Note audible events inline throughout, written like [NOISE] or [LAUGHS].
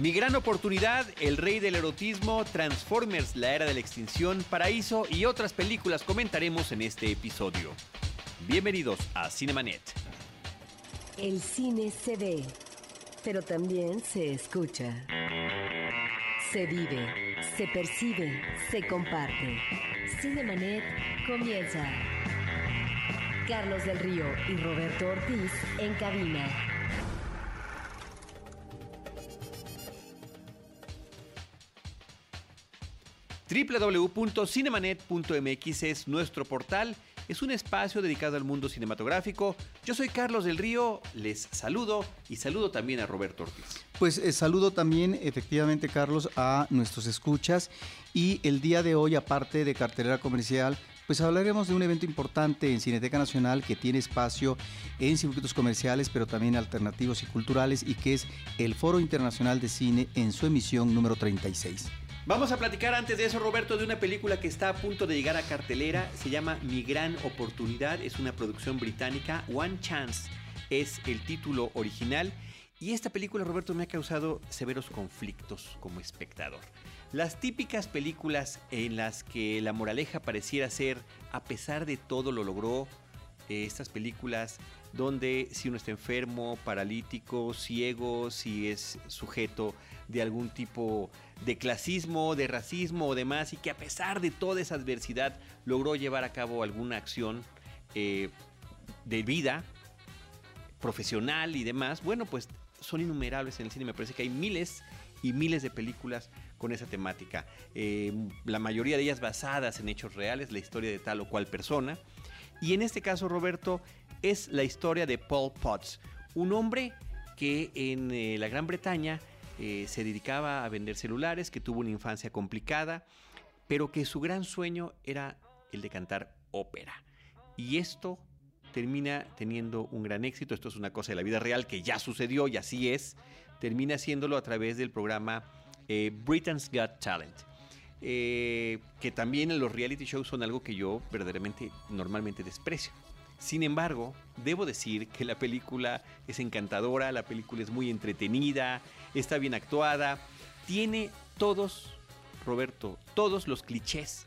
Mi gran oportunidad, El Rey del Erotismo, Transformers, La Era de la Extinción, Paraíso y otras películas comentaremos en este episodio. Bienvenidos a Cinemanet. El cine se ve, pero también se escucha. Se vive, se percibe, se comparte. Cinemanet comienza. Carlos del Río y Roberto Ortiz en cabina. www.cinemanet.mx es nuestro portal, es un espacio dedicado al mundo cinematográfico. Yo soy Carlos del Río, les saludo y saludo también a Roberto Ortiz. Pues eh, saludo también efectivamente Carlos a nuestros escuchas y el día de hoy aparte de cartelera comercial pues hablaremos de un evento importante en Cineteca Nacional que tiene espacio en circuitos comerciales, pero también alternativos y culturales, y que es el Foro Internacional de Cine en su emisión número 36. Vamos a platicar antes de eso, Roberto, de una película que está a punto de llegar a cartelera. Se llama Mi Gran Oportunidad. Es una producción británica. One Chance es el título original. Y esta película, Roberto, me ha causado severos conflictos como espectador. Las típicas películas en las que la moraleja pareciera ser, a pesar de todo lo logró, eh, estas películas donde si uno está enfermo, paralítico, ciego, si es sujeto de algún tipo de clasismo, de racismo o demás, y que a pesar de toda esa adversidad logró llevar a cabo alguna acción eh, de vida profesional y demás, bueno, pues son innumerables en el cine. Me parece que hay miles y miles de películas con esa temática. Eh, la mayoría de ellas basadas en hechos reales, la historia de tal o cual persona. Y en este caso, Roberto, es la historia de Paul Potts, un hombre que en eh, la Gran Bretaña eh, se dedicaba a vender celulares, que tuvo una infancia complicada, pero que su gran sueño era el de cantar ópera. Y esto termina teniendo un gran éxito. Esto es una cosa de la vida real que ya sucedió y así es. Termina haciéndolo a través del programa eh, Britain's Got Talent. Que también los reality shows son algo que yo verdaderamente normalmente desprecio. Sin embargo, debo decir que la película es encantadora, la película es muy entretenida, está bien actuada, tiene todos, Roberto, todos los clichés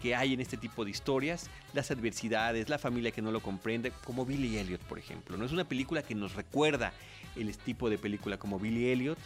que hay en este tipo de historias, las adversidades, la familia que no lo comprende, como Billy Elliot, por ejemplo. No es una película que nos recuerda el tipo de película como Billy Elliot,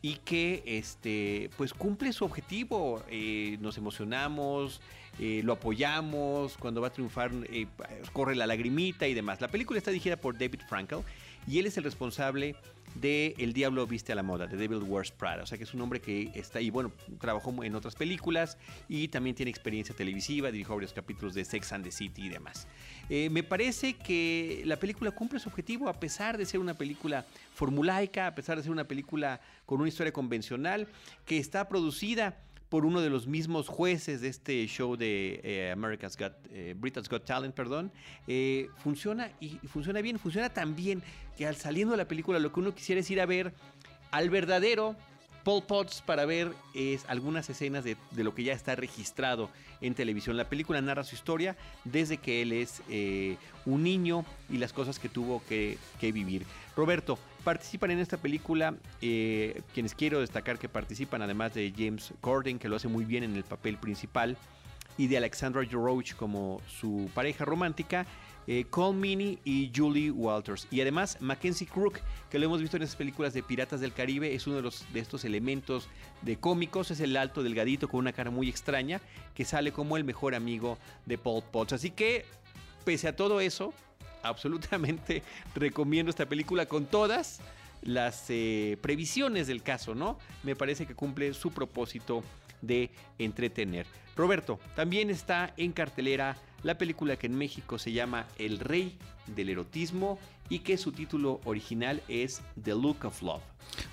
y que este pues cumple su objetivo. Eh, nos emocionamos eh, lo apoyamos cuando va a triunfar eh, corre la lagrimita y demás. La película está dirigida por David Frankel y él es el responsable de El Diablo Viste a la Moda, de Devil Wears Prada. O sea que es un hombre que está ahí, bueno, trabajó en otras películas y también tiene experiencia televisiva, dirigió varios capítulos de Sex and the City y demás. Eh, me parece que la película cumple su objetivo a pesar de ser una película formulaica, a pesar de ser una película con una historia convencional, que está producida por uno de los mismos jueces de este show de eh, America's Got, eh, Britain's Got Talent, perdón, eh, funciona y funciona bien, funciona tan bien que al saliendo de la película lo que uno quisiera es ir a ver al verdadero Paul Potts para ver es, algunas escenas de, lo que ya está registrado en televisión. La película narra su historia desde que él es un niño y las cosas que tuvo que, que vivir. Roberto, participan en esta película eh, quienes quiero destacar que participan, además de James Corden, que lo hace muy bien en el papel principal, y de Alexandra Roach como su pareja romántica, eh, Cole Meany y Julie Walters. Y además Mackenzie Crook, que lo hemos visto en esas películas de Piratas del Caribe, es uno de, los, de estos elementos de cómicos, es el alto delgadito con una cara muy extraña, que sale como el mejor amigo de Paul Potts. Así que, pese a todo eso, absolutamente [LAUGHS] recomiendo esta película con todas las eh, previsiones del caso, ¿no? Me parece que cumple su propósito de entretener. Roberto, también está en cartelera la película que en México se llama El Rey del Erotismo y que su título original es The Look of Love.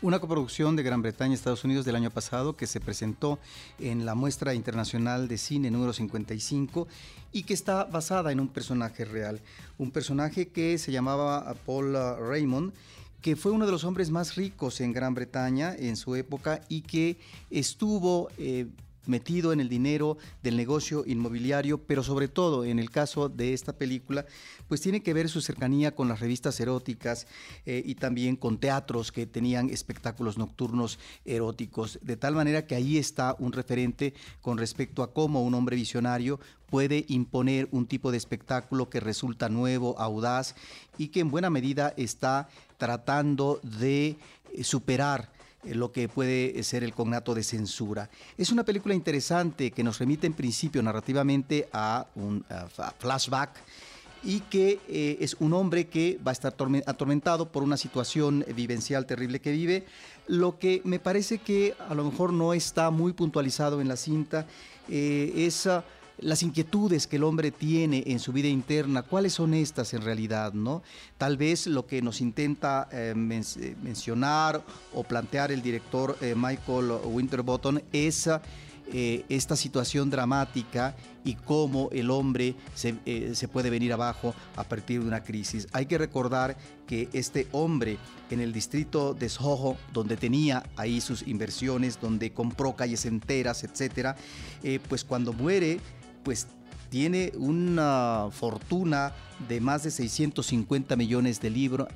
Una coproducción de Gran Bretaña y Estados Unidos del año pasado que se presentó en la muestra internacional de cine número 55 y que está basada en un personaje real, un personaje que se llamaba Paul Raymond que fue uno de los hombres más ricos en Gran Bretaña en su época y que estuvo eh, metido en el dinero del negocio inmobiliario, pero sobre todo en el caso de esta película, pues tiene que ver su cercanía con las revistas eróticas eh, y también con teatros que tenían espectáculos nocturnos eróticos, de tal manera que ahí está un referente con respecto a cómo un hombre visionario puede imponer un tipo de espectáculo que resulta nuevo, audaz y que en buena medida está tratando de superar lo que puede ser el cognato de censura. Es una película interesante que nos remite en principio narrativamente a un flashback y que eh, es un hombre que va a estar atormentado por una situación vivencial terrible que vive. Lo que me parece que a lo mejor no está muy puntualizado en la cinta eh, es las inquietudes que el hombre tiene en su vida interna, ¿cuáles son estas en realidad? ¿no? Tal vez lo que nos intenta eh, eh, mencionar o plantear el director eh, Michael Winterbottom es esta situación dramática y cómo el hombre se, se, puede venir abajo a partir de una crisis. Hay que recordar que este hombre en el distrito de Soho, donde tenía ahí sus inversiones, donde compró calles enteras, etcétera, pues cuando muere pues tiene una fortuna de más de 650 millones de,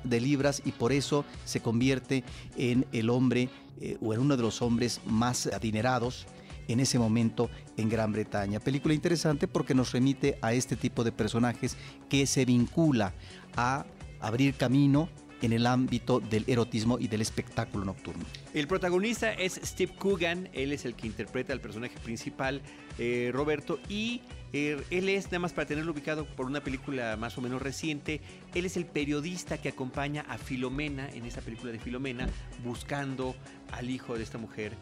de libras y por eso se convierte en el hombre eh, o en uno de los hombres más adinerados en ese momento en Gran Bretaña. Película interesante porque nos remite a este tipo de personajes que se vincula a abrir camino en el ámbito del erotismo y del espectáculo nocturno. El protagonista es Steve Coogan, él es el que interpreta al personaje principal, eh, Roberto, y eh, él es, nada más para tenerlo ubicado por una película más o menos reciente, él es el periodista que acompaña a Filomena en esta película de Filomena, buscando al hijo de esta mujer.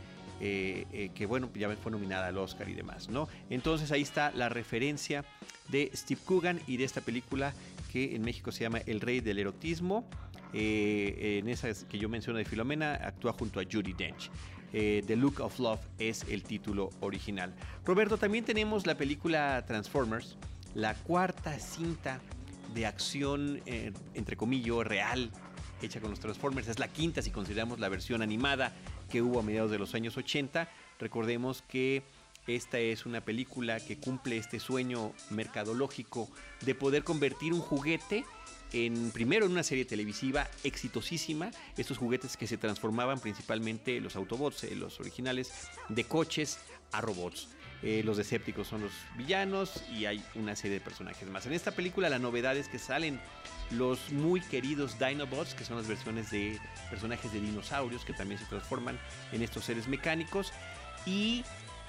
Eh, que bueno, ya fue nominada al Oscar y demás, ¿no? Entonces ahí está la referencia de Steve Coogan y de esta película que en México se llama El Rey del Erotismo. Eh, en esa que yo menciono de Filomena, actúa junto a Judy Dench. Eh, The Look of Love es el título original. Roberto, también tenemos la película Transformers, la cuarta cinta de acción, eh, entre comillas, real, hecha con los Transformers. Es la quinta si consideramos la versión animada que hubo a mediados de los años 80. Recordemos que esta es una película que cumple este sueño mercadológico de poder convertir un juguete en primero en una serie televisiva exitosísima, estos juguetes que se transformaban principalmente los Autobots, los originales, de coches a robots. Eh, los Decepticons son los villanos y hay una serie de personajes más. En esta película la novedad es que salen los muy queridos Dinobots, que son las versiones de personajes de dinosaurios que también se transforman en estos seres mecánicos. Y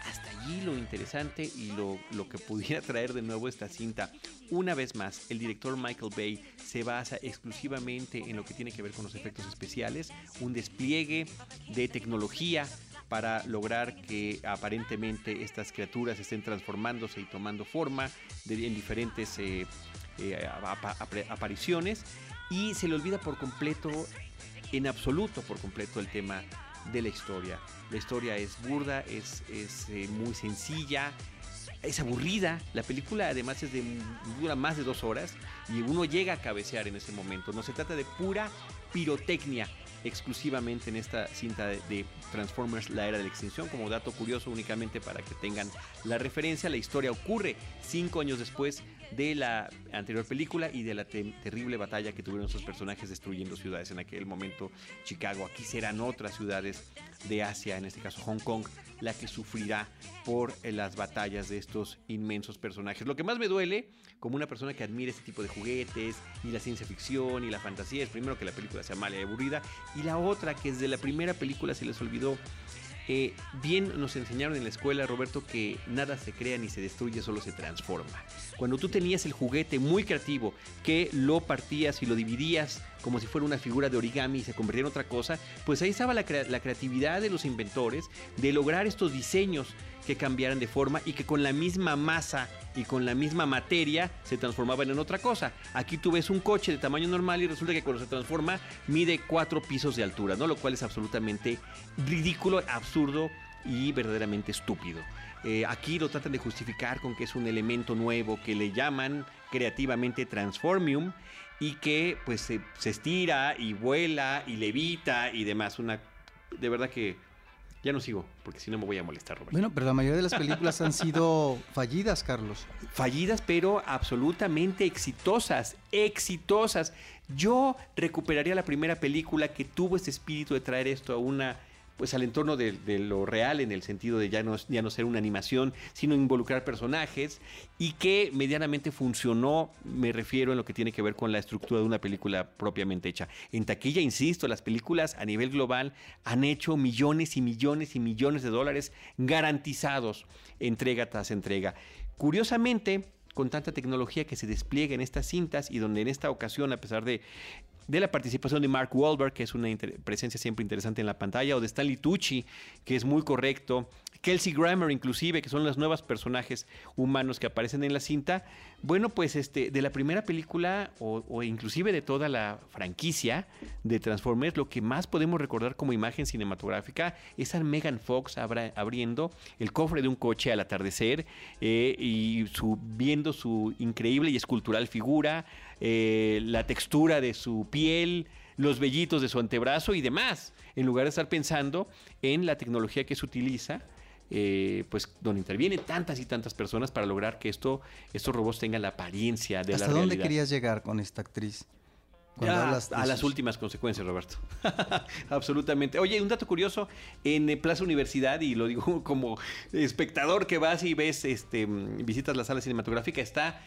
hasta allí lo interesante y lo, que pudiera [LAUGHS] traer de nuevo esta cinta. Una vez más, el director Michael Bay se basa exclusivamente en lo que tiene que ver con los efectos especiales, un despliegue de tecnología para lograr que aparentemente estas criaturas estén transformándose y tomando forma en diferentes eh, eh, apariciones y se le olvida por completo, en absoluto por completo el tema de la historia. La historia es burda, es, eh, muy sencilla, es aburrida. La película además es de, dura más de dos horas y uno llega a cabecear en ese momento. No se trata de pura pirotecnia exclusivamente en esta cinta de, Transformers La Era de la Extinción. Como dato curioso únicamente para que tengan la referencia, la historia ocurre cinco años después de la anterior película y de la terrible batalla que tuvieron esos personajes destruyendo ciudades en aquel momento. Chicago, aquí serán otras ciudades de Asia, en este caso Hong Kong, la que sufrirá por eh, las batallas de estos inmensos personajes. Lo que más me duele, como una persona que admira este tipo de juguetes, y la ciencia ficción y la fantasía, es primero que la película sea mala y aburrida, y la otra que desde la primera película se les olvidó eh, bien nos enseñaron en la escuela, Roberto, que nada se crea ni se destruye, solo se transforma. Cuando tú tenías el juguete muy creativo, que lo partías y lo dividías como si fuera una figura de origami y se convertía en otra cosa, pues ahí estaba la, la creatividad de los inventores de lograr estos diseños que cambiaran de forma y que con la misma masa y con la misma materia se transformaban en otra cosa. Aquí tú ves un coche de tamaño normal y resulta que cuando se transforma mide cuatro pisos de altura, ¿no? Lo cual es absolutamente ridículo, absurdo y verdaderamente estúpido. Eh, aquí lo tratan de justificar con que es un elemento nuevo que le llaman creativamente Transformium y que pues se, estira y vuela y levita y demás. Una, de verdad que Ya no sigo, porque si no me voy a molestar, Roberto. Bueno, pero la mayoría de las películas han sido [LAUGHS] fallidas, Carlos. Fallidas, pero absolutamente exitosas, exitosas. Yo recuperaría la primera película que tuvo este espíritu de traer esto a una pues al entorno de, lo real en el sentido de ya no, ya no ser una animación, sino involucrar personajes y que medianamente funcionó, me refiero en lo que tiene que ver con la estructura de una película propiamente hecha. En taquilla, insisto, las películas a nivel global han hecho millones y millones y millones de dólares garantizados entrega tras entrega. Curiosamente, con tanta tecnología que se despliega en estas cintas y donde en esta ocasión, a pesar de de la participación de Mark Wahlberg, que es una presencia siempre interesante en la pantalla, o de Stanley Tucci, que es muy correcto, Kelsey Grammer inclusive, que son los nuevos personajes humanos que aparecen en la cinta. Bueno, pues este, de la primera película o, inclusive de toda la franquicia de Transformers, lo que más podemos recordar como imagen cinematográfica es a Megan Fox abriendo el cofre de un coche al atardecer eh, y viendo su increíble y escultural figura, eh, la textura de su piel, los vellitos de su antebrazo y demás, en lugar de estar pensando en la tecnología que se utiliza. Eh, pues donde intervienen tantas y tantas personas para lograr que esto, estos robots tengan la apariencia de la realidad. ¿Hasta dónde querías llegar con esta actriz? a las últimas consecuencias, Roberto. [LAUGHS] Absolutamente. Oye, un dato curioso, en Plaza Universidad, y lo digo [LAUGHS] como espectador que vas y ves, este, visitas la sala cinematográfica, está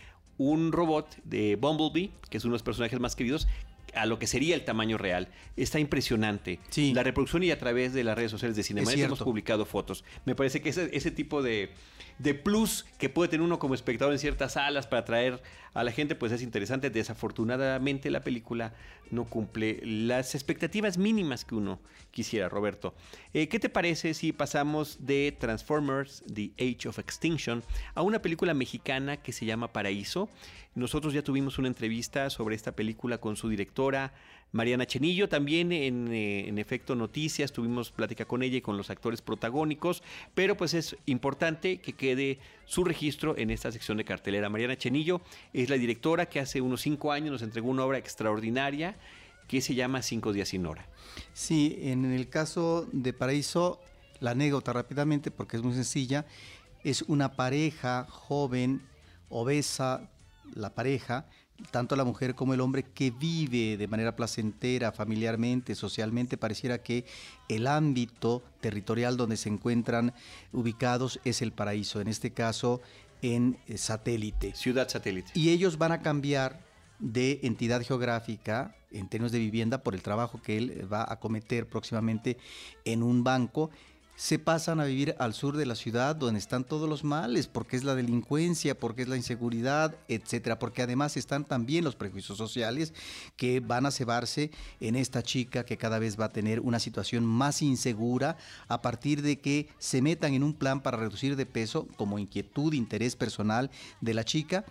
un robot de Bumblebee, que es uno de los personajes más queridos, a lo que sería el tamaño real. Está impresionante. La reproducción y a través de las redes sociales de Cinema hemos publicado fotos. Me parece que ese, ese tipo de, de plus que puede tener uno como espectador en ciertas salas para atraer a la gente, pues es interesante. Desafortunadamente la película no cumple las expectativas mínimas que uno quisiera, Roberto. Eh, ¿Qué te parece si pasamos de Transformers, The Age of Extinction, a una película mexicana que se llama Paraíso? Nosotros ya tuvimos una entrevista sobre esta película con su Mariana Chenillo, también en, eh, en, efecto noticias, tuvimos plática con ella y con los actores protagónicos, pero pues es importante que quede su registro en esta sección de cartelera. Mariana Chenillo es la directora que hace unos cinco años nos entregó una obra extraordinaria que se llama Cinco días sin hora. Sí, en el caso de Paraíso, la anécdota rápidamente porque es muy sencilla, es una pareja joven, obesa, la pareja, tanto la mujer como el hombre que vive de manera placentera, familiarmente, socialmente, pareciera que el ámbito territorial donde se encuentran ubicados es el paraíso, en este caso en eh, satélite. Ciudad satélite. Y ellos van a cambiar de entidad geográfica en términos de vivienda por el trabajo que él va a cometer próximamente en un banco se pasan a vivir al sur de la ciudad donde están todos los males, porque es la delincuencia, porque es la inseguridad, etcétera, porque además están también los prejuicios sociales que van a cebarse en esta chica que cada vez va a tener una situación más insegura a partir de que se metan en un plan para reducir de peso como inquietud, interés personal de la chica,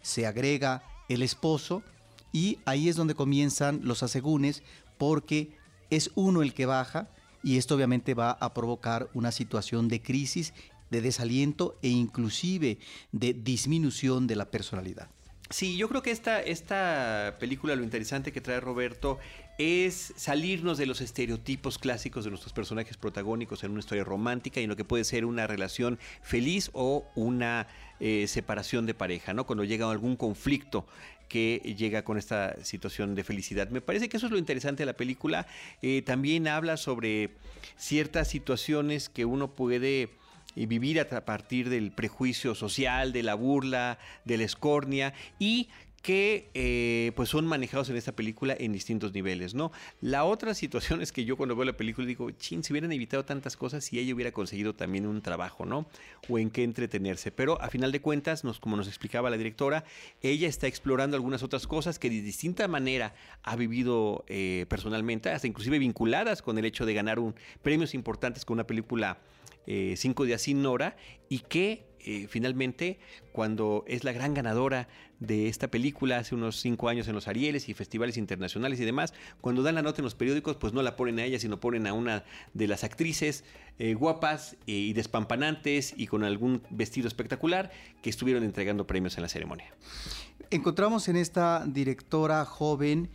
se agrega el esposo y ahí es donde comienzan los asegúnes porque es uno el que baja y esto obviamente va a provocar una situación de crisis, de desaliento e inclusive de disminución de la personalidad. Sí, yo creo que esta, esta película, lo interesante que trae Roberto, es salirnos de los estereotipos clásicos de nuestros personajes protagónicos en una historia romántica y en lo que puede ser una relación feliz o una eh, separación de pareja, ¿no? Cuando llega algún conflicto que llega con esta situación de felicidad. Me parece que eso es lo interesante de la película. Eh, también habla sobre ciertas situaciones que uno puede eh, vivir a partir del prejuicio social, de la burla, de la escornia y que eh, pues son manejados en esta película en distintos niveles, ¿no? La otra situación [LAUGHS] es que yo cuando veo la película digo, chin, si hubieran evitado tantas cosas si ella hubiera conseguido también un trabajo, ¿no? O en qué entretenerse. Pero a final de cuentas, como nos explicaba la directora, ella está explorando algunas otras cosas que de distinta manera ha vivido eh, personalmente, hasta inclusive vinculadas con el hecho de ganar un, premios importantes con una película eh, Cinco días sin hora y que eh, finalmente, cuando es la gran ganadora de esta película hace unos cinco años en los Arieles y festivales internacionales y demás, cuando dan la nota en los periódicos, pues no la ponen a ella, sino ponen a una de las actrices eh, guapas y despampanantes y con algún vestido espectacular que estuvieron entregando premios en la ceremonia. Encontramos en esta directora joven,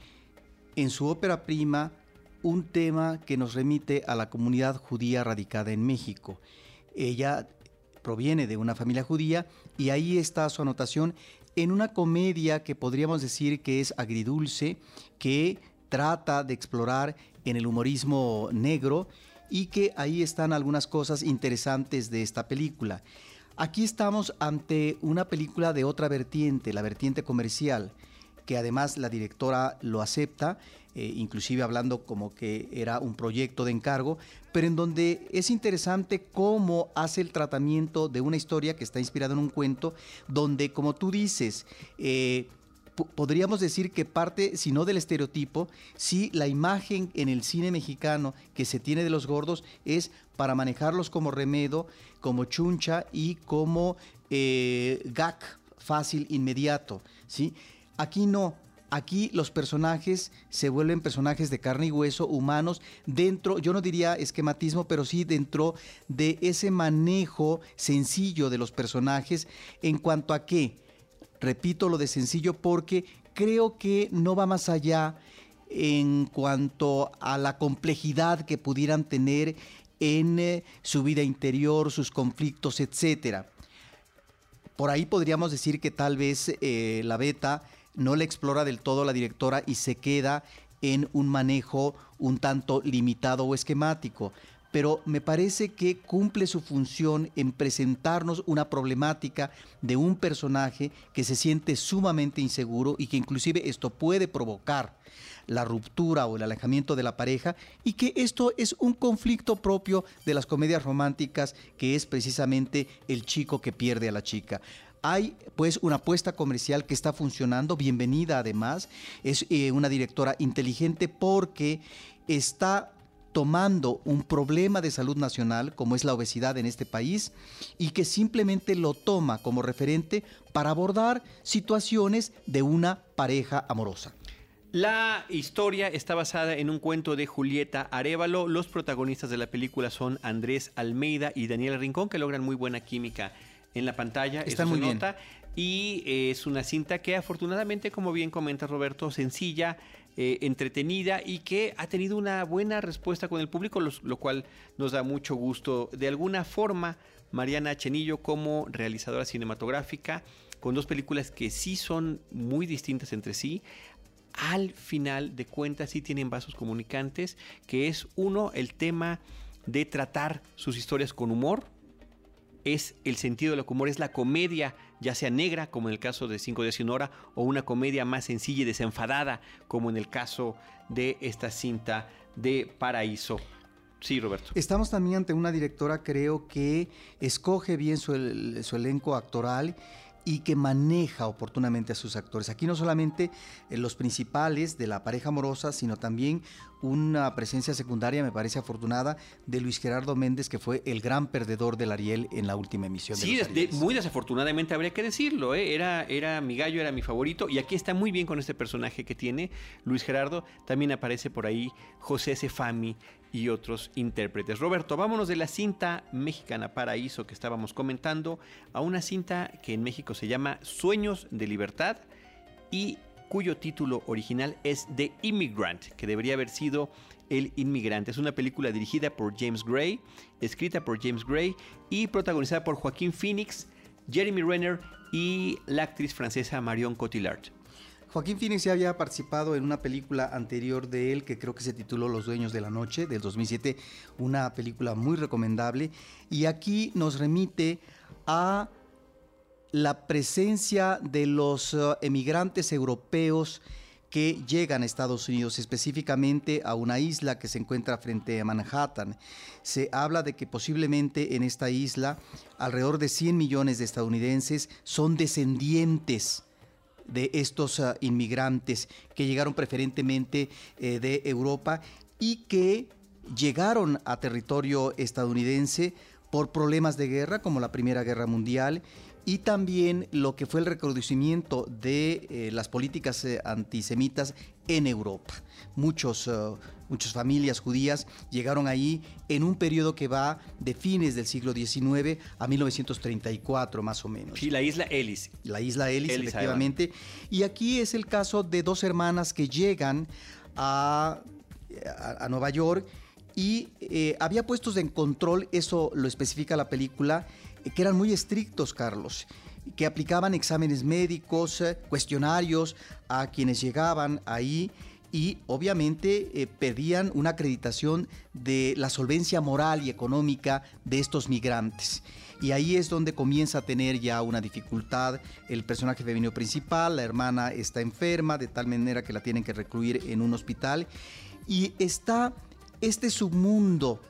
en su ópera prima, un tema que nos remite a la comunidad judía radicada en México. Ella proviene de una familia judía y ahí está su anotación en una comedia que podríamos decir que es agridulce, que trata de explorar en el humorismo negro y que ahí están algunas cosas interesantes de esta película. Aquí estamos ante una película de otra vertiente, la vertiente comercial, que además la directora lo acepta, eh, inclusive hablando como que era un proyecto de encargo, pero en donde es interesante cómo hace el tratamiento de una historia que está inspirada en un cuento, donde, como tú dices, eh, podríamos decir que parte, si no del estereotipo, si la imagen en el cine mexicano que se tiene de los gordos es para manejarlos como remedo, como chuncha y como eh, gag fácil, inmediato. ¿sí? Aquí no, Aquí los personajes se vuelven personajes de carne y hueso, humanos, dentro, yo no diría esquematismo, pero sí dentro de ese manejo sencillo de los personajes en cuanto a qué. Repito lo de sencillo porque creo que no va más allá en cuanto a la complejidad que pudieran tener en eh, su vida interior, sus conflictos, etcétera. Por ahí podríamos decir que tal vez eh, la beta no la explora del todo la directora y se queda en un manejo un tanto limitado o esquemático. Pero me parece que cumple su función en presentarnos una problemática de un personaje que se siente sumamente inseguro y que inclusive esto puede provocar la ruptura o el alejamiento de la pareja y que esto es un conflicto propio de las comedias románticas que es precisamente el chico que pierde a la chica. Hay pues una apuesta comercial que está funcionando, bienvenida además, es eh, una directora inteligente porque está tomando un problema de salud nacional como es la obesidad en este país y que simplemente lo toma como referente para abordar situaciones de una pareja amorosa. La historia está basada en un cuento de Julieta Arevalo. Los protagonistas de la película son Andrés Almeida y Daniela Rincón, que logran muy buena química en la pantalla. Está muy bien. Y eh, es una cinta que afortunadamente, como bien comenta Roberto, sencilla, eh, entretenida y que ha tenido una buena respuesta con el público, lo, cual nos da mucho gusto. De alguna forma, Mariana Chenillo como realizadora cinematográfica, con dos películas que sí son muy distintas entre sí, al final de cuentas sí tienen vasos comunicantes, que es uno, el tema de tratar sus historias con humor, es el sentido del humor, es la comedia, ya sea negra, como en el caso de Cinco días una hora, o una comedia más sencilla y desenfadada, como en el caso de esta cinta de Paraíso. Sí, Roberto. Estamos también ante una directora, creo que escoge bien su, su elenco actoral y que maneja oportunamente a sus actores. Aquí no solamente eh, los principales de la pareja amorosa, sino también una presencia secundaria, me parece afortunada, de Luis Gerardo Méndez, que fue el gran perdedor del Ariel en la última emisión. Sí, muy desafortunadamente habría que decirlo. ¿eh? Era, era mi gallo, era mi favorito, y aquí está muy bien con este personaje que tiene Luis Gerardo. También aparece por ahí José Sefami y otros intérpretes. Roberto, vámonos de la cinta mexicana Paraíso que estábamos comentando a una cinta que en México se llama Sueños de Libertad y cuyo título original es The Immigrant, que debería haber sido El Inmigrante. Es una película dirigida por James Gray, escrita por James Gray y protagonizada por Joaquín Phoenix, Jeremy Renner y la actriz francesa Marion Cotillard. Joaquín Phoenix ya había participado en una película anterior de él que creo que se tituló Los Dueños de la Noche del 2007, una película muy recomendable y aquí nos remite a la presencia de los eh, emigrantes europeos que llegan a Estados Unidos, específicamente a una isla que se encuentra frente a Manhattan. Se habla de que posiblemente en esta isla alrededor de 100 millones de estadounidenses son descendientes de estos eh, inmigrantes que llegaron preferentemente eh, de Europa y que llegaron a territorio estadounidense por problemas de guerra como la Primera Guerra Mundial y también lo que fue el reconocimiento de eh, las políticas eh, antisemitas en Europa. Muchos, eh, muchas familias judías llegaron ahí en un periodo que va de fines del siglo XIX a 1934 más o menos. Y la isla Ellis. La isla Ellis, efectivamente. Y aquí es el caso de dos hermanas que llegan a a, Nueva York y eh, había puestos en control, eso lo especifica la película, que eran muy estrictos, Carlos que aplicaban exámenes médicos, cuestionarios a quienes llegaban ahí y obviamente eh, pedían una acreditación de la solvencia moral y económica de estos migrantes. Y ahí es donde comienza a tener ya una dificultad el personaje femenino principal, la hermana está enferma de tal manera que la tienen que recluir en un hospital y está este submundo,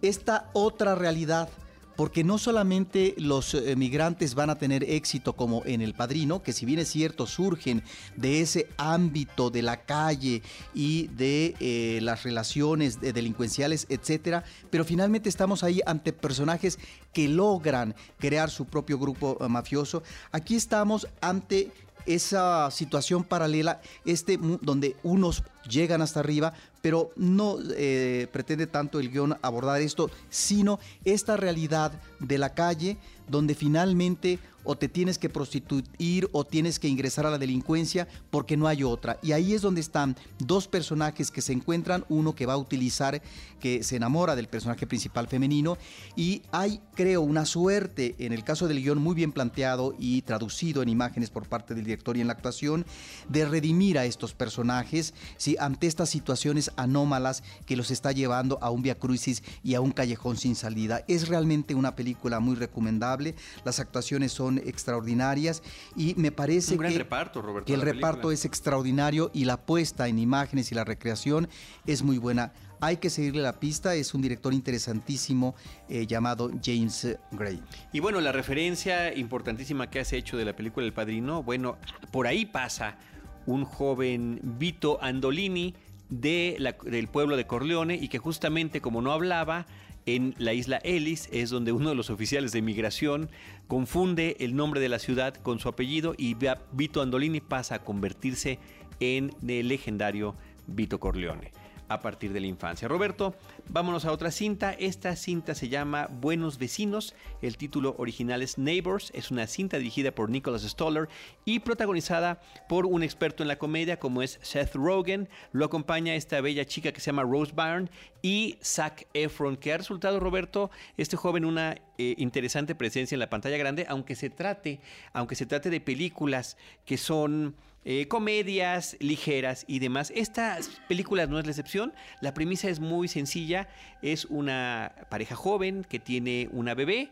esta otra realidad porque no solamente los eh, migrantes van a tener éxito como en El Padrino, que si bien es cierto surgen de ese ámbito de la calle y de eh, las relaciones delincuenciales, etcétera, pero finalmente estamos ahí ante personajes que logran crear su propio grupo eh, mafioso. Aquí estamos ante esa situación paralela, este donde unos llegan hasta arriba, pero no eh, pretende tanto el guion abordar esto, sino esta realidad de la calle donde finalmente o te tienes que prostituir o tienes que ingresar a la delincuencia porque no hay otra. Y ahí es donde están dos personajes que se encuentran, uno que va a utilizar, que se enamora del personaje principal femenino y hay, creo, una suerte en el caso del guion muy bien planteado y traducido en imágenes por parte del director y en la actuación de redimir a estos personajes. Ante estas situaciones anómalas que los está llevando a un via crucis y a un callejón sin salida. Es realmente una película muy recomendable, las actuaciones son extraordinarias y me parece que, reparto, Roberto, que el reparto es extraordinario y la puesta en imágenes y la recreación es muy buena. Hay que seguirle la pista, es un director interesantísimo eh, llamado James Gray. Y bueno, la referencia importantísima que has hecho de la película El Padrino, bueno, por ahí pasa un joven Vito Andolini de del pueblo de Corleone y que justamente como no hablaba, en la isla Ellis, es donde uno de los oficiales de migración confunde el nombre de la ciudad con su apellido y Vito Andolini pasa a convertirse en el legendario Vito Corleone a partir de la infancia. Roberto, vámonos a otra cinta. Esta cinta se llama Buenos Vecinos. El título original es Neighbors. Es una cinta dirigida por Nicholas Stoller y protagonizada por un experto en la comedia como es Seth Rogen. Lo acompaña esta bella chica que se llama Rose Byrne y Zac Efron, que ha resultado, Roberto, este joven una eh, interesante presencia en la pantalla grande, aunque se trate, aunque se trate de películas que son eh, comedias ligeras y demás. Esta película no es la excepción. La premisa es muy sencilla. Es una pareja joven que tiene una bebé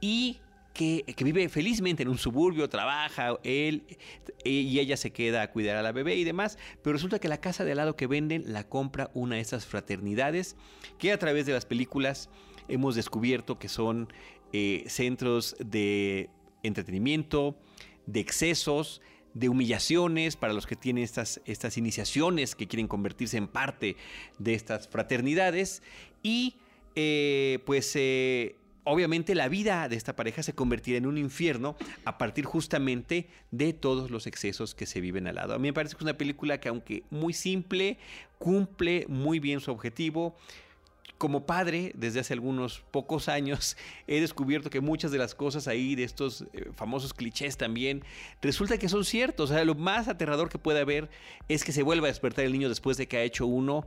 y que, vive felizmente en un suburbio, trabaja, él y ella se queda a cuidar a la bebé y demás, pero resulta que la casa de al lado que venden la compra una de esas fraternidades que a través de las películas hemos descubierto que son eh, centros de entretenimiento, de excesos, de humillaciones para los que tienen estas, estas iniciaciones, que quieren convertirse en parte de estas fraternidades. Y eh, pues eh, obviamente la vida de esta pareja se convertirá en un infierno a partir justamente de todos los excesos que se viven al lado. A mí me parece que es una película que aunque muy simple, cumple muy bien su objetivo como padre, desde hace algunos pocos años, [LAUGHS] he descubierto que muchas de las cosas ahí, de estos eh, famosos clichés también, resulta que son ciertos. O sea, lo más aterrador que puede haber es que se vuelva a despertar el niño después de que ha hecho uno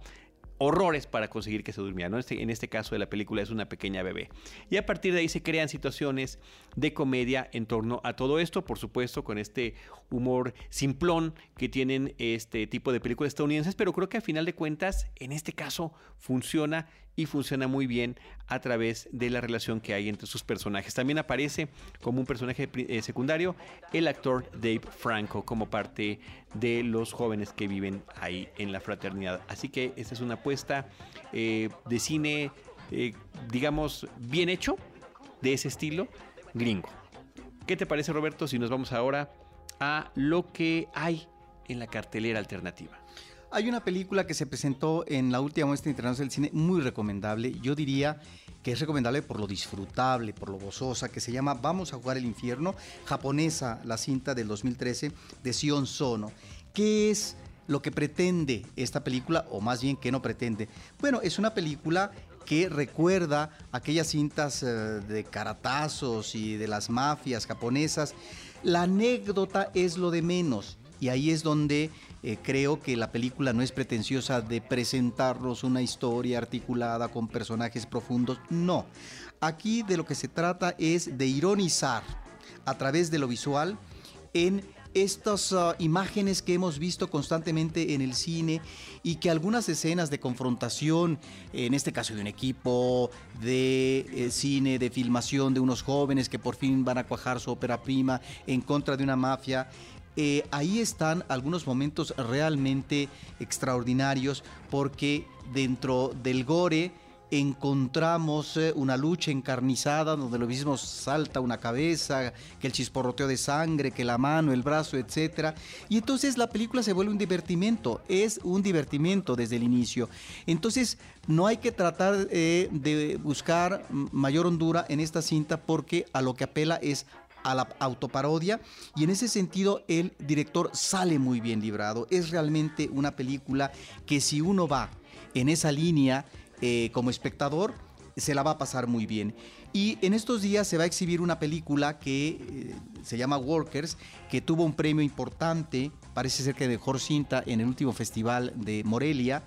horrores para conseguir que se durmiera. ¿no? Este, en este caso de la película es una pequeña bebé. Y a partir de ahí se crean situaciones de comedia en torno a todo esto, por supuesto, con este humor simplón que tienen este tipo de películas estadounidenses, pero creo que a final de cuentas, en este caso, funciona y funciona muy bien a través de la relación que hay entre sus personajes. También aparece como un personaje eh, secundario el actor Dave Franco como parte de los jóvenes que viven ahí en la fraternidad. Así que esta es una apuesta eh, de cine, eh, digamos, bien hecho, de ese estilo, gringo. ¿Qué te parece Roberto si nos vamos ahora a lo que hay en la cartelera alternativa? Hay una película que se presentó en la última muestra internacional del cine muy recomendable. Yo diría que es recomendable por lo disfrutable, por lo gozosa, que se llama Vamos a jugar el infierno, japonesa, la cinta del 2013 de Sion Sono. ¿Qué es lo que pretende esta película, o más bien que no pretende? Bueno, es una película que recuerda aquellas cintas eh, de caratazos y de las mafias japonesas. La anécdota es lo de menos y ahí es donde eh, creo que la película no es pretenciosa de presentarnos una historia articulada con personajes profundos, no. Aquí de lo que se trata es de ironizar a través de lo visual en estas uh, imágenes que hemos visto constantemente en el cine y que algunas escenas de confrontación, en este caso de un equipo de eh, cine, de filmación de unos jóvenes que por fin van a cuajar su ópera prima en contra de una mafia, eh, ahí están algunos momentos realmente extraordinarios porque dentro del gore, encontramos eh, una lucha encarnizada donde lo mismo salta una cabeza, que el chisporroteo de sangre, que la mano, el brazo, etc. Y entonces la película se vuelve un divertimento, es un divertimento desde el inicio. Entonces no hay que tratar eh, de buscar mayor hondura en esta cinta porque a lo que apela es a la autoparodia y en ese sentido el director sale muy bien librado. Es realmente una película que si uno va en esa línea eh, como espectador se la va a pasar muy bien. Y en estos días se va a exhibir una película que eh, se llama Workers, que tuvo un premio importante, parece ser que mejor cinta en el último festival de Morelia,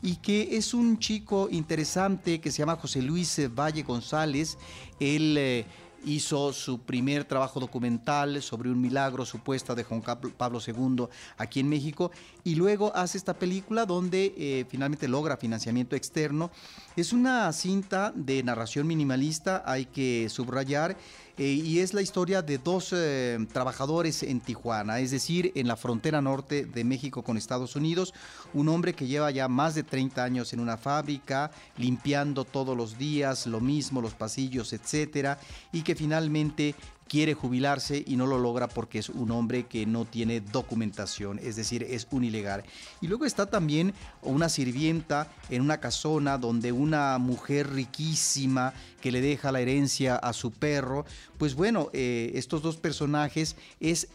y que es un chico interesante que se llama José Luis Valle González. Él eh, hizo su primer trabajo documental sobre un milagro supuesto de Juan Pablo II aquí en México y luego hace esta película donde eh, finalmente logra financiamiento externo. Es una cinta de narración minimalista, hay que subrayar. Eh, y es la historia de dos eh, trabajadores en Tijuana, es decir, en la frontera norte de México con Estados Unidos, un hombre que lleva ya más de 30 años en una fábrica, limpiando todos los días lo mismo, los pasillos, etcétera, y que finalmente quiere jubilarse y no lo logra porque es un hombre que no tiene documentación, es decir, es un ilegal. Y luego está también una sirvienta en una casona donde una mujer riquísima que le deja la herencia a su perro, pues bueno, eh, estos dos personajes es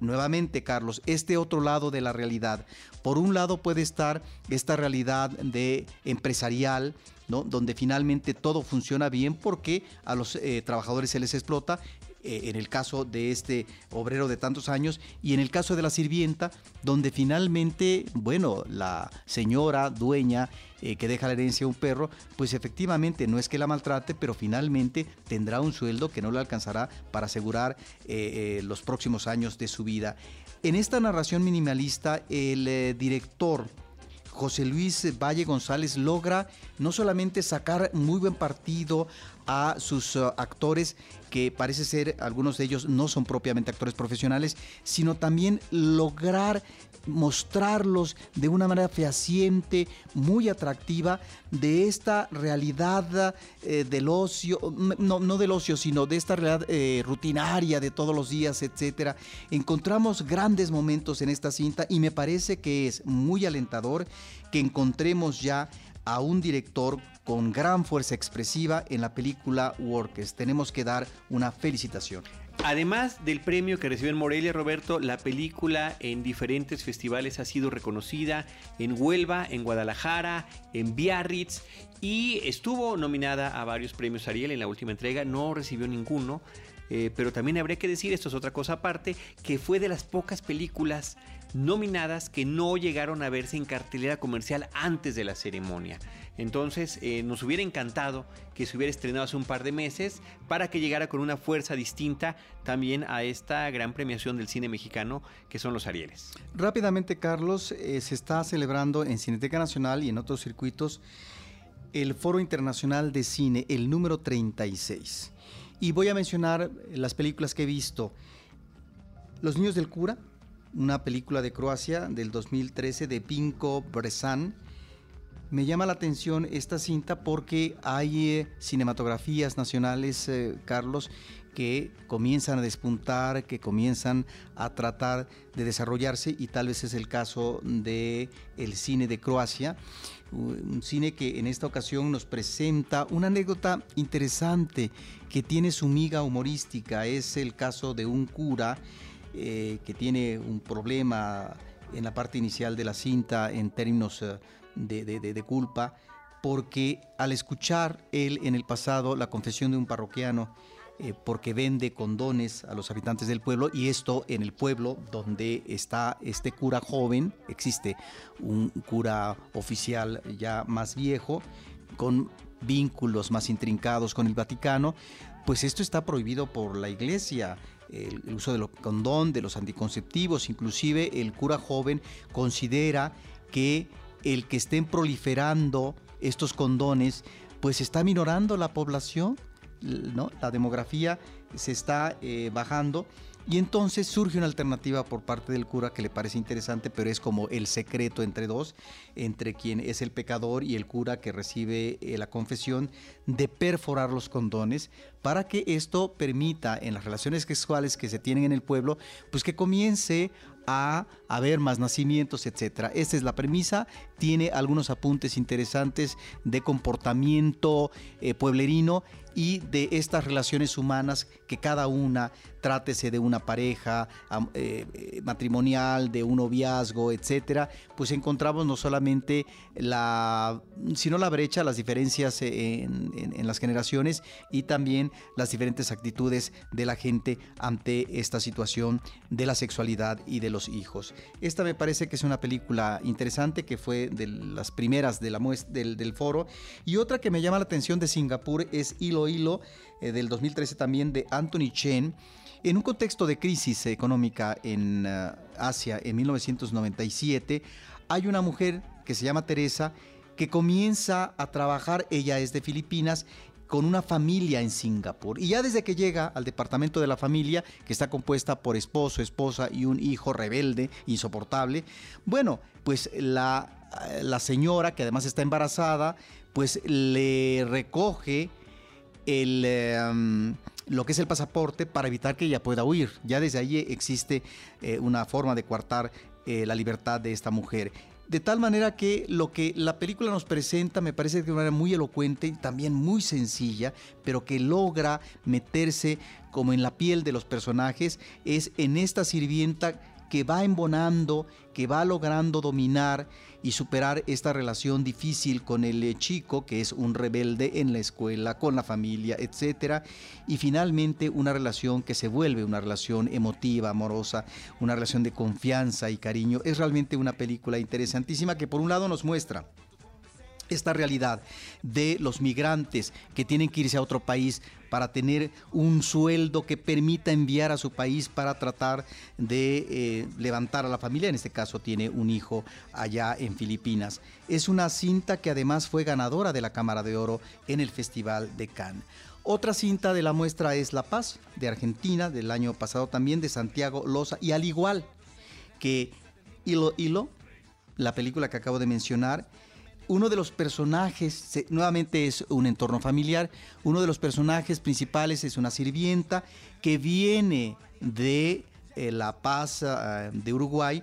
nuevamente, Carlos, este otro lado de la realidad. Por un lado puede estar esta realidad de empresarial, ¿no? donde finalmente todo funciona bien porque a los eh, trabajadores se les explota eh, en el caso de este obrero de tantos años y en el caso de la sirvienta, donde finalmente, bueno, la señora dueña eh, que deja la herencia a un perro, pues efectivamente no es que la maltrate, pero finalmente tendrá un sueldo que no le alcanzará para asegurar eh, los próximos años de su vida. En esta narración minimalista, el director José Luis Valle González logra no solamente sacar muy buen partido a sus uh, actores, que parece ser algunos de ellos no son propiamente actores profesionales, sino también lograr mostrarlos de una manera fehaciente, muy atractiva, de esta realidad eh, del ocio, no, no, del ocio, sino de esta realidad eh, rutinaria de todos los días, etc. Encontramos grandes momentos en esta cinta y me parece que es muy alentador que encontremos ya a un director con gran fuerza expresiva en la película Workers. Tenemos que dar una felicitación. Además del premio que recibió en Morelia, Roberto, la película en diferentes festivales ha sido reconocida en Huelva, en Guadalajara, en Biarritz y estuvo nominada a varios premios Ariel en la última entrega, no recibió ninguno. Eh, pero también habría que decir, esto es otra cosa aparte, que fue de las pocas películas nominadas que no llegaron a verse en cartelera comercial antes de la ceremonia. Entonces eh, nos hubiera encantado que se hubiera estrenado hace un par de meses para que llegara con una fuerza distinta también a esta gran premiación del cine mexicano que son los Arieles. Rápidamente, Carlos, eh, se está celebrando en Cineteca Nacional y en otros circuitos el Foro Internacional de Cine, el número 36. Y voy a mencionar las películas que he visto. Los Niños del Cura, una película de Croacia del 2013 de Pinko Bresan. Me llama la atención esta cinta porque hay eh, cinematografías nacionales, eh, Carlos, que comienzan a despuntar, que comienzan a tratar de desarrollarse y tal vez es el caso de el cine de Croacia, un cine que en esta ocasión nos presenta una anécdota interesante que tiene su miga humorística, es el caso de un cura eh, que tiene un problema en la parte inicial de la cinta en términos eh, de, culpa, porque al escuchar él en el pasado la confesión de un parroquiano eh, porque vende condones a los habitantes del pueblo y esto en el pueblo donde está este cura joven, existe un cura oficial ya más viejo, con vínculos más intrincados con el Vaticano, pues esto está prohibido por la iglesia. El, uso del condón, de los anticonceptivos, inclusive el cura joven considera que el que estén proliferando estos condones, pues está minorando la población ¿no? La demografía se está eh, bajando y entonces surge una alternativa por parte del cura que le parece interesante, pero es como el secreto entre dos, entre quien es el pecador y el cura que recibe eh, la confesión de perforar los condones para que esto permita en las relaciones sexuales que se tienen en el pueblo, pues que comience a haber más nacimientos, etcétera. Esta es la premisa. Tiene algunos apuntes interesantes de comportamiento eh, pueblerino y de estas relaciones humanas que cada una, trátese de una pareja eh, eh, matrimonial, de un noviazgo, etcétera, pues encontramos no solamente la, sino la brecha, las diferencias en, las generaciones y también las diferentes actitudes de la gente ante esta situación de la sexualidad y de los hijos. Esta me parece que es una película interesante que fue de las primeras de la del, del foro y otra que me llama la atención de Singapur es Hilo Hilo eh, del 2013 también de Anthony Chen. En un contexto de crisis económica en eh, Asia en 1997, hay una mujer que se llama Teresa que comienza a trabajar, ella es de Filipinas, con una familia en Singapur. Y ya desde que llega al departamento de la familia, que está compuesta por esposo, esposa y un hijo rebelde, insoportable, bueno, pues la señora, que además está embarazada, pues le recoge el, em, lo que es el pasaporte para evitar que ella pueda huir. Ya desde ahí existe eh, una forma de coartar eh, la libertad de esta mujer. De tal manera que lo que la película nos presenta me parece de una manera muy elocuente y también muy sencilla, pero que logra meterse como en la piel de los personajes, es en esta sirvienta que va embonando, que va logrando dominar y superar esta relación difícil con el eh, chico, que es un rebelde en la escuela, con la familia, etc. Y finalmente una relación que se vuelve una relación emotiva, amorosa, una relación de confianza y cariño. Es realmente una película interesantísima que por un lado nos muestra esta realidad de los migrantes que tienen que irse a otro país para tener un sueldo que permita enviar a su país para tratar de eh, levantar a la familia. En este caso tiene un hijo allá en Filipinas. Es una cinta que además fue ganadora de la Cámara de Oro en el Festival de Cannes. Otra cinta de la muestra es La Paz, de Argentina, del año pasado también, de Santiago Loza, y al igual que Hilo Hilo, la película que acabo de mencionar, uno de los personajes, nuevamente es un entorno familiar, uno de los personajes principales es una sirvienta que viene de eh, La Paz ah, de Uruguay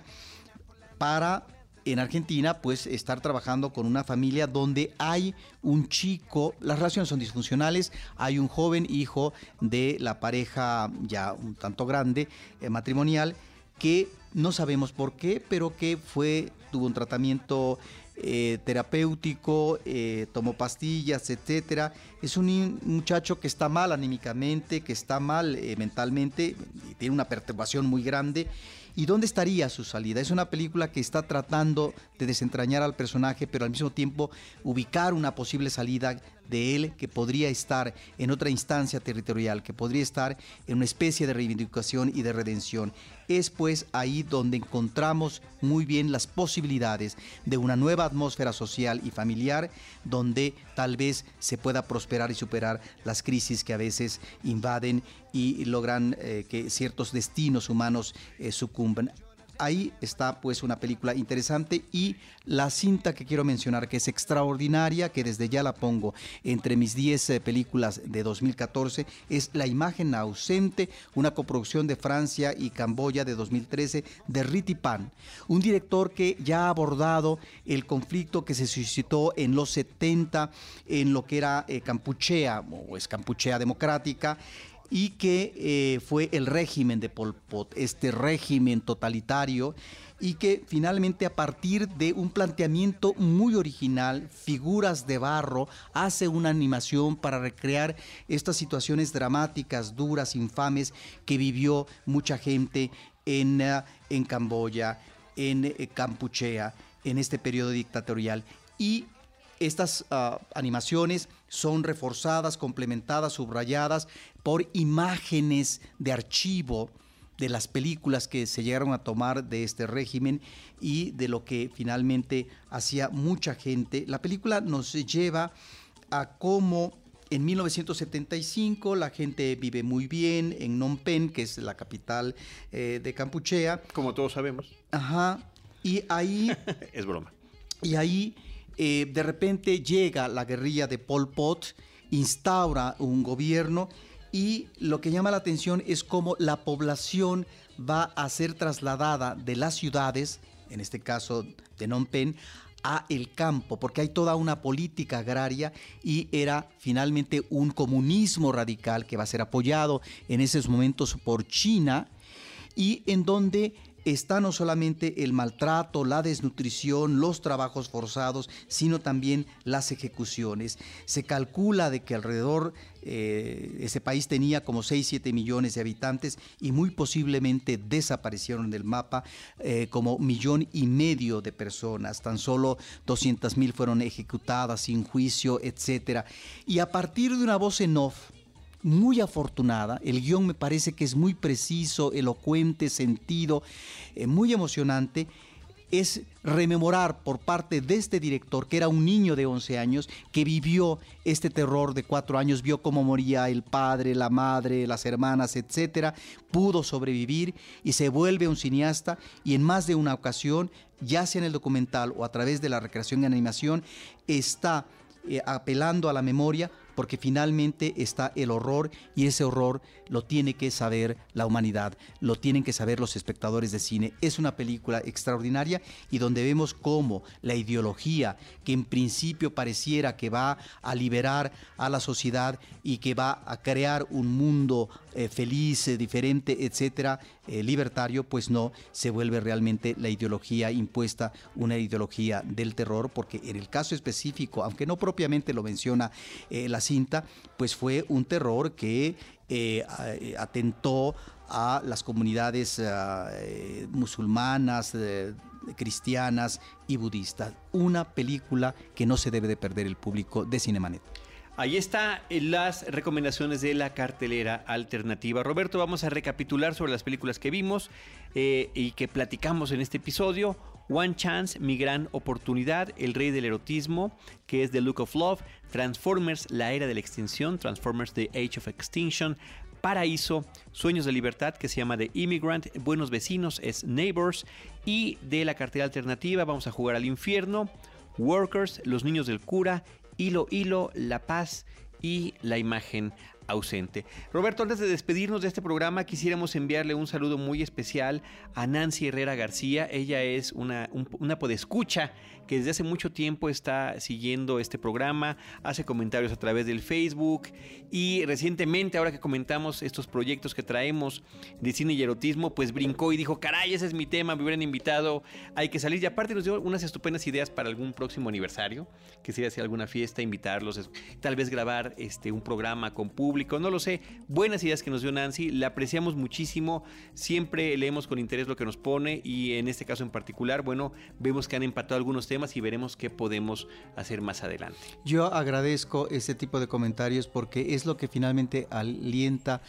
para en Argentina, pues estar trabajando con una familia donde hay un chico, las relaciones son disfuncionales, hay un joven hijo de la pareja ya un tanto grande, eh, matrimonial, que no sabemos por qué, pero que fue, tuvo un tratamiento eh, terapéutico, eh, tomó pastillas, etcétera. Es un muchacho que está mal anímicamente, que está mal eh, mentalmente, tiene una perturbación muy grande ¿Y dónde estaría su salida? Es una película que está tratando de desentrañar al personaje, pero al mismo tiempo ubicar una posible salida de él que podría estar en otra instancia territorial, que podría estar en una especie de reivindicación y de redención. Es pues ahí donde encontramos muy bien las posibilidades de una nueva atmósfera social y familiar, donde tal vez se pueda prosperar y superar las crisis que a veces invaden y logran eh, que ciertos destinos humanos eh, sucumban ahí está pues una película interesante y la cinta que quiero mencionar que es extraordinaria, que desde ya la pongo entre mis 10 eh, películas de 2014, es La imagen ausente, una coproducción de Francia y Camboya de 2013 de Riti Pan, un director que ya ha abordado el conflicto que se suscitó en los 70 en lo que era eh, Campuchea o es Campuchea democrática y que eh, fue el régimen de Pol Pot, este régimen totalitario y que finalmente a partir de un planteamiento muy original, figuras de barro, hace una animación para recrear estas situaciones dramáticas, duras, infames que vivió mucha gente en, eh, en Camboya, en eh, Campuchea, en este periodo dictatorial. Y estas ah, animaciones son reforzadas, complementadas, subrayadas por imágenes de archivo de las películas que se llegaron a tomar de este régimen y de lo que finalmente hacía mucha gente. La película nos lleva a cómo en 1975 la gente vive muy bien en Phnom Penh, que es la capital eh, de Campuchea. Como todos sabemos. Ajá. Y ahí... [LAUGHS] es broma. Y ahí eh, de repente llega la guerrilla de Pol Pot, instaura un gobierno y lo que llama la atención es cómo la población va a ser trasladada de las ciudades, en este caso de Phnom Penh, a el campo, porque hay toda una política agraria y era finalmente un comunismo radical que va a ser apoyado en esos momentos por China y en donde está no solamente el maltrato, la desnutrición, los trabajos forzados, sino también las ejecuciones. Se calcula de que alrededor eh, ese país tenía como 6, 7 millones de habitantes y muy posiblemente desaparecieron del mapa eh, como millón y medio de personas. Tan solo 200 mil fueron ejecutadas sin juicio, etc. Y a partir de una voz en off, muy afortunada. El guion me parece que es muy preciso, elocuente, sentido, eh, muy emocionante. Es rememorar por parte de este director, que era un niño de 11 años, que vivió este terror de cuatro años, vio cómo moría el padre, la madre, las hermanas, etcétera, pudo sobrevivir y se vuelve un cineasta y en más de una ocasión, ya sea en el documental o a través de la recreación y animación, está eh, apelando a la memoria porque finalmente está el horror y ese horror lo tiene que saber la humanidad, lo tienen que saber los espectadores de cine. Es una película extraordinaria y donde vemos cómo la ideología que en principio pareciera que va a liberar a la sociedad y que va a crear un mundo eh, feliz, eh, diferente, etcétera, eh, libertario, pues no, se vuelve realmente la ideología impuesta, una ideología del terror, porque en el caso específico, aunque no propiamente lo menciona la cinta, pues fue un terror que atentó a las comunidades musulmanas, cristianas y budistas. Una película que no se debe de perder el público de Cinemanet. Ahí están las recomendaciones de la cartelera alternativa. Roberto, vamos a recapitular sobre las películas que vimos eh, y que platicamos en este episodio. One Chance, Mi Gran Oportunidad, El Rey del Erotismo, que es The Look of Love, Transformers, La Era de la Extinción, Transformers, The Age of Extinction, Paraíso, Sueños de Libertad, que se llama The Immigrant, Buenos Vecinos, es Neighbors, y de la cartera alternativa vamos a jugar al infierno, Workers, Los Niños del Cura hilo, hilo, la paz y la imagen ausente. Roberto, antes de despedirnos de este programa, quisiéramos enviarle un saludo muy especial a Nancy Herrera García. Ella es una, una podescucha que desde hace mucho tiempo está siguiendo este programa, hace comentarios a través del Facebook y recientemente, ahora que comentamos estos proyectos que traemos de cine y erotismo, pues brincó y dijo, caray, ese es mi tema, me hubieran invitado, hay que salir. Y aparte nos dio unas estupendas ideas para algún próximo aniversario, que sería hacer alguna fiesta, invitarlos, tal vez grabar este, un programa con público, no lo sé. Buenas ideas que nos dio Nancy, la apreciamos muchísimo, siempre leemos con interés lo que nos pone y en este caso en particular, bueno, vemos que han empatado algunos temas y veremos qué podemos hacer más adelante. Yo agradezco este tipo de comentarios porque es lo que finalmente alienta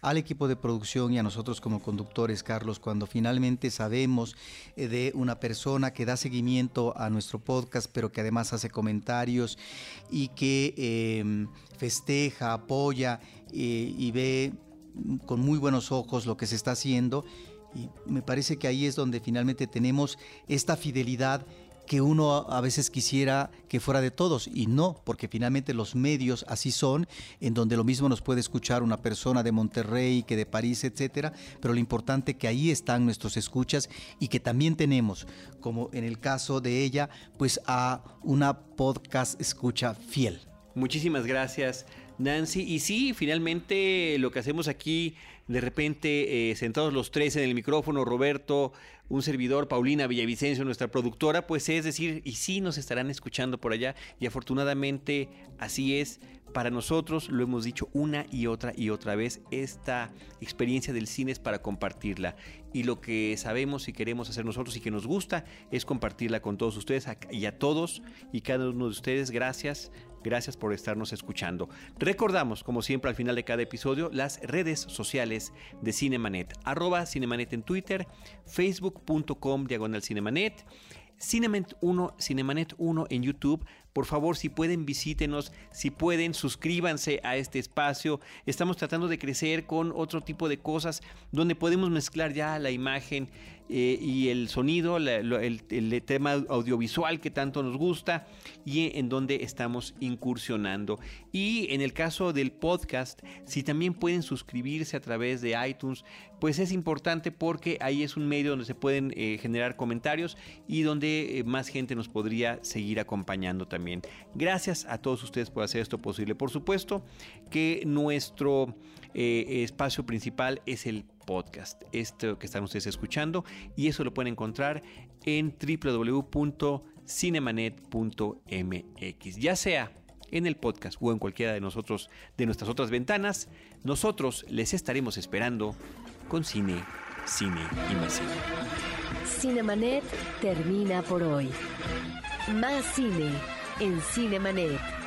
al equipo de producción y a nosotros como conductores, Carlos, cuando finalmente sabemos eh, de una persona que da seguimiento a nuestro podcast, pero que además hace comentarios y que em, festeja, apoya eh, y ve con muy buenos ojos lo que se está haciendo. Y me parece que ahí es donde finalmente tenemos esta fidelidad que uno a veces quisiera que fuera de todos y no, porque finalmente los medios así son, en donde lo mismo nos puede escuchar una persona de Monterrey que de París, etcétera, pero lo importante que ahí están nuestros escuchas y que también tenemos, como en el caso de ella, pues a una podcast escucha fiel. Muchísimas gracias Nancy. Y sí, finalmente lo que hacemos aquí, de repente, eh, sentados los tres en el micrófono, Roberto, un servidor, Paulina Villavicencio, nuestra productora, pues es decir, y sí nos estarán escuchando por allá. Y afortunadamente así es. Para nosotros, lo hemos dicho una y otra y otra vez, esta experiencia del cine es para compartirla. Y lo que sabemos y queremos hacer nosotros y que nos gusta es compartirla con todos ustedes y a todos y cada uno de ustedes. Gracias, gracias por estarnos escuchando. Recordamos, como siempre al final de cada episodio, las redes sociales de Cinemanet. Arroba Cinemanet en Twitter, facebook.com diagonal Cinemanet. Cinemanet 1, Cinemanet 1 en YouTube. Por favor, si pueden, visítenos. Si pueden, suscríbanse a este espacio. Estamos tratando de crecer con otro tipo de cosas donde podemos mezclar ya la imagen eh, y el sonido, el, tema audiovisual que tanto nos gusta y en donde estamos incursionando. Y en el caso del podcast, si también pueden suscribirse a través de iTunes, pues es importante porque ahí es un medio donde se pueden eh, generar comentarios y donde eh, más gente nos podría seguir acompañando también. Gracias a todos ustedes por hacer esto posible. Por supuesto que nuestro espacio principal es el podcast, esto que están ustedes escuchando, y eso lo pueden encontrar en www.cinemanet.mx, ya sea en el podcast o en cualquiera de nosotros de nuestras otras ventanas, nosotros les estaremos esperando con cine, cine y más cine. Cinemanet termina por hoy. Más cine en Cinemanet.